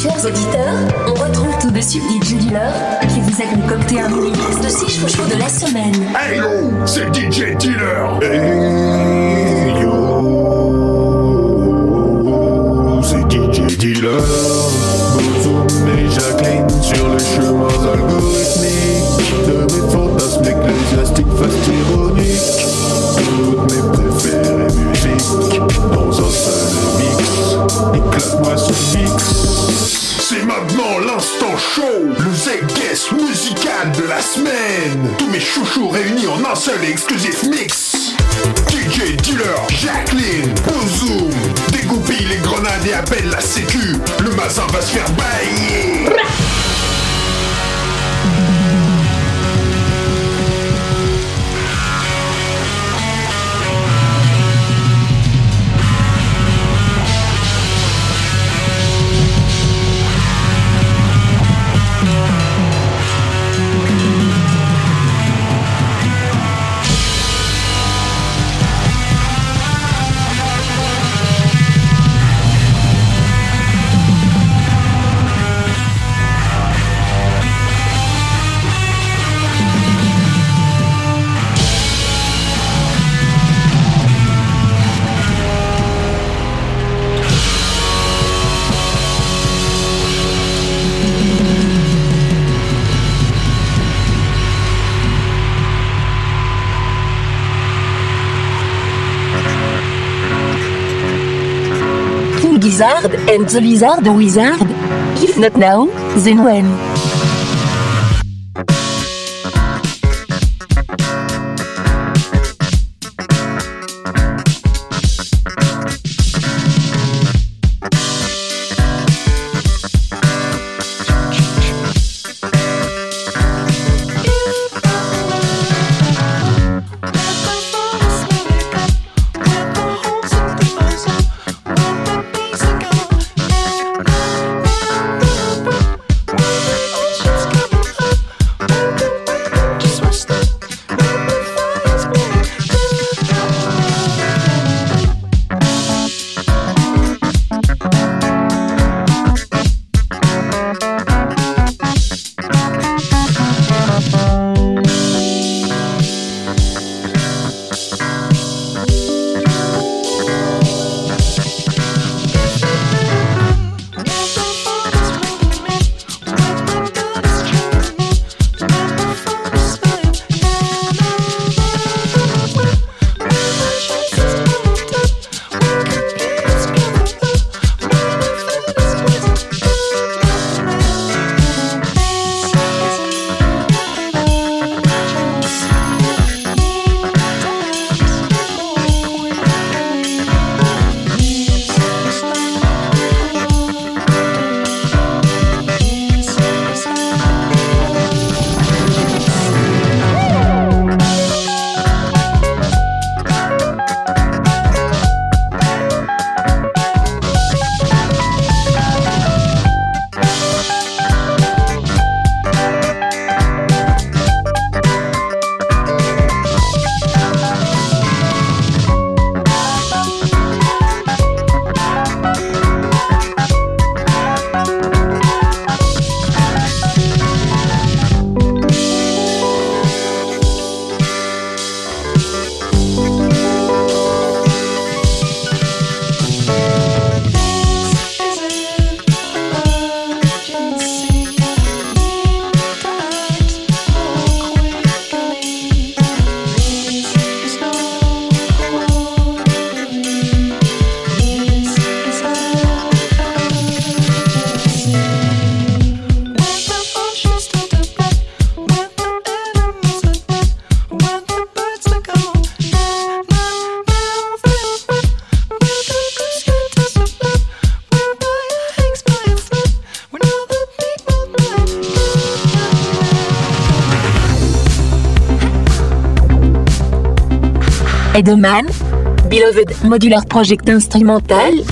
Chers auditeurs, on retrouve tout de suite DJ Dealer qui vous a concocté un mini de 6 chouchous de la semaine. Hey yo, c'est DJ Dealer. Hey yo, c'est DJ Dealer. Bozoum et Jacqueline sur les chemins algorithmiques de mes fantasmes ecclésiastiques fast ironiques. Toutes mes préférées musiques dans un seul mix. Éclate-moi ce mix. L'instant show, le Z-Guest musical de la semaine. Tous mes chouchous réunis en un seul et exclusif mix. DJ Dealer, Jacqueline, Bozoom, dégoupille les grenades et appelle la sécu. Le mazin va se faire bailler. Gizzard and the Lizard Wizard. If not now, then when? Edelman, Beloved Modular Project Instrumental,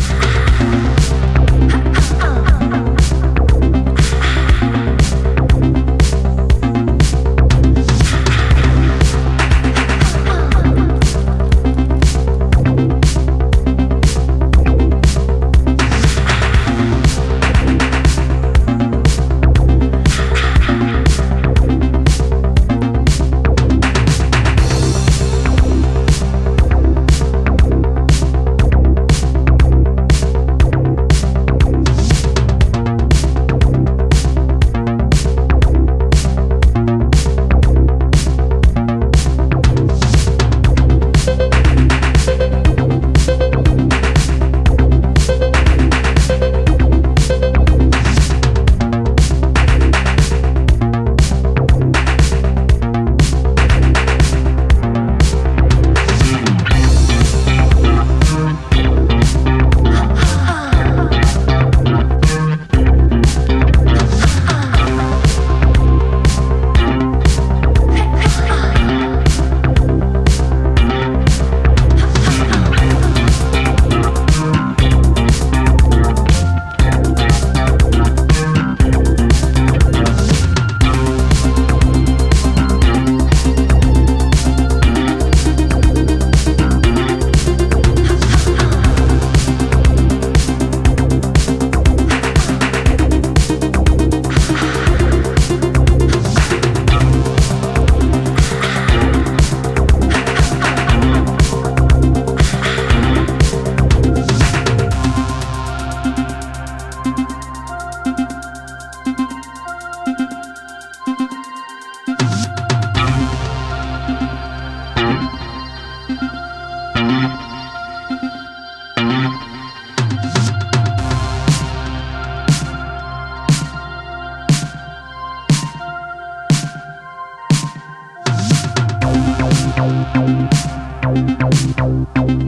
Thank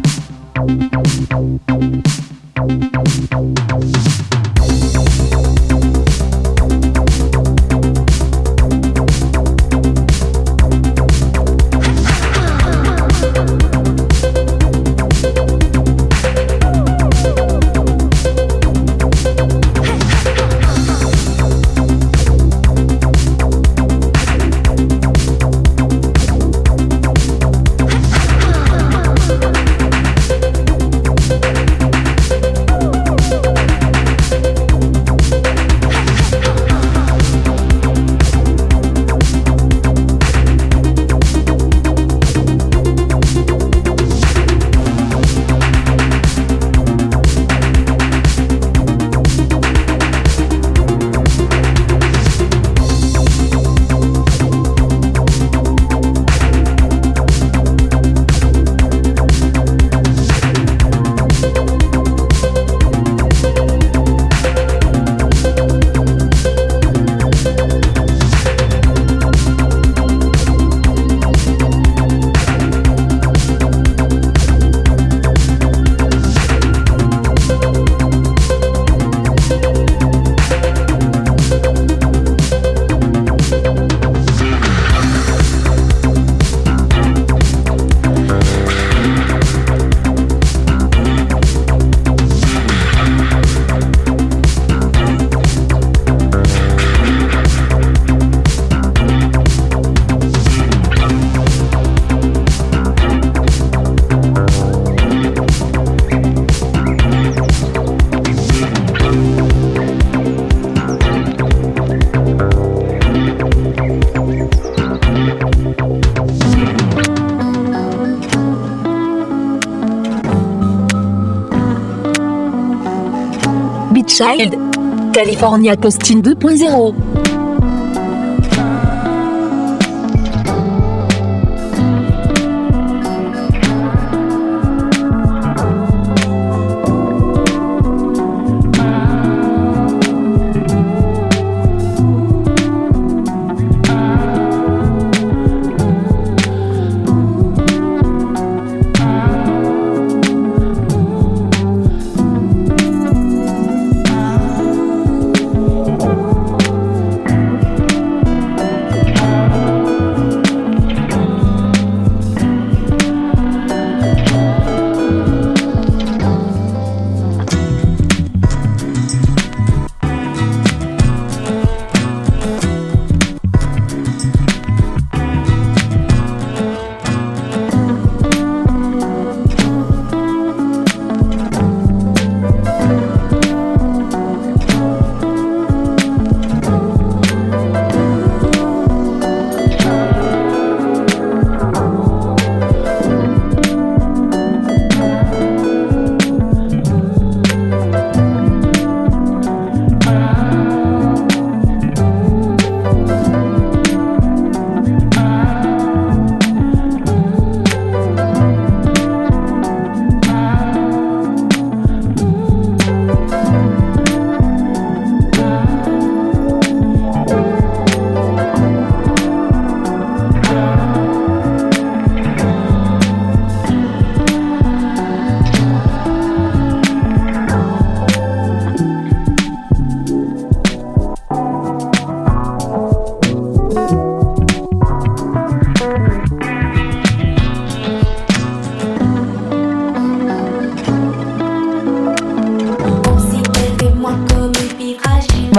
you. Child. California Costin 2.0.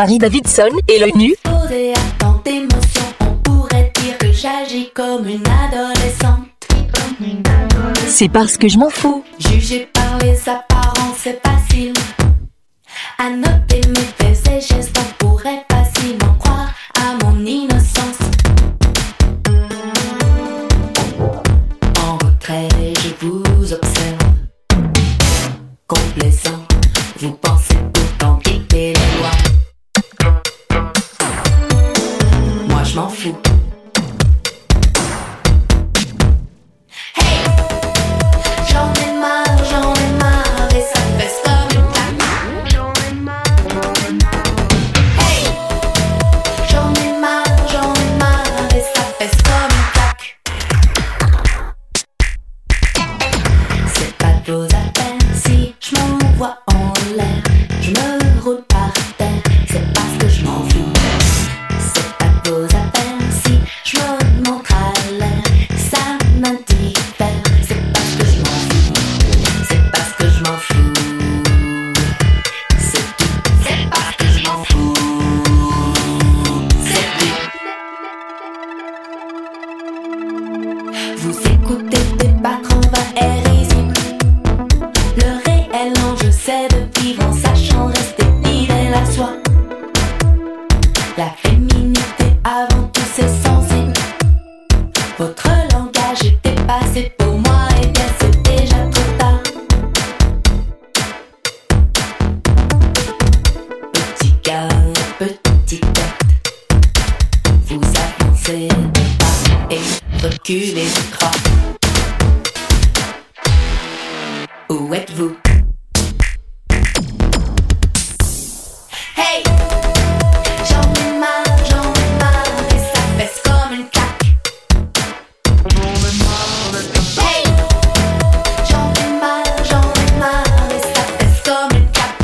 Marie Davidson et l'œil nu. on pourrait dire que j'agis comme une adolescente. C'est parce que je m'en fous. Jugé par les apparences, c'est facile. À noter mes faits et gestes, on pourrait facilement croire Où êtes-vous? Hey! J'en ai marre, j'en ai marre, et ça pèse comme une claque. Hey! J'en ai marre, j'en ai marre, et ça pèse comme une claque.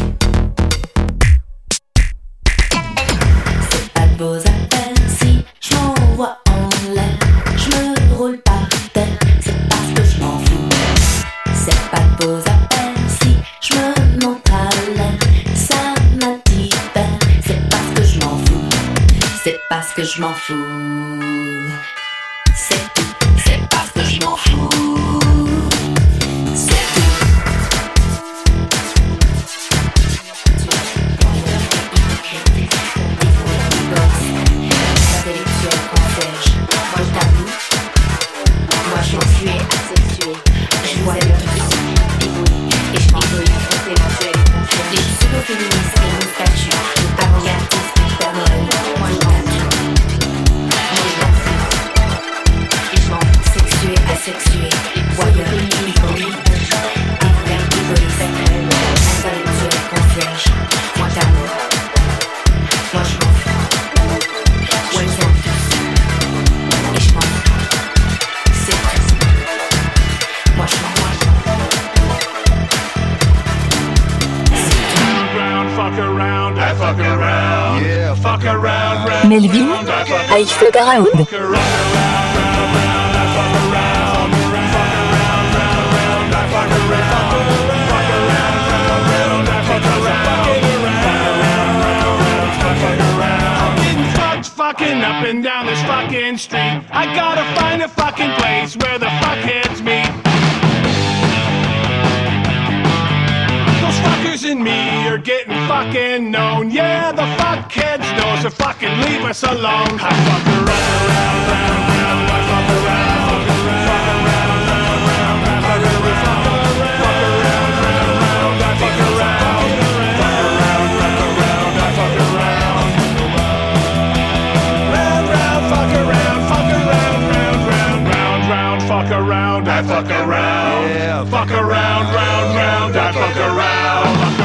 C'est pas de vos que je m'en fous. Around. Getting fucked, fucking up and down this fucking street. I gotta find a fucking place where the fuckheads meet. And me are getting fucking known. Yeah, the fuckheads know, so fucking leave us alone. I fuck around, round, round, round. I fuck around, fuck around, fuck around, round, round. I fuck around, fuck around, fuck around, round, round. Fuck around, fuck around, round, round. I fuck around. Round, round, fuck around, fuck around, round, round, round, round. Fuck around, I fuck around. Fuck around, round, round. I fuck around. Fuck around, fuck around,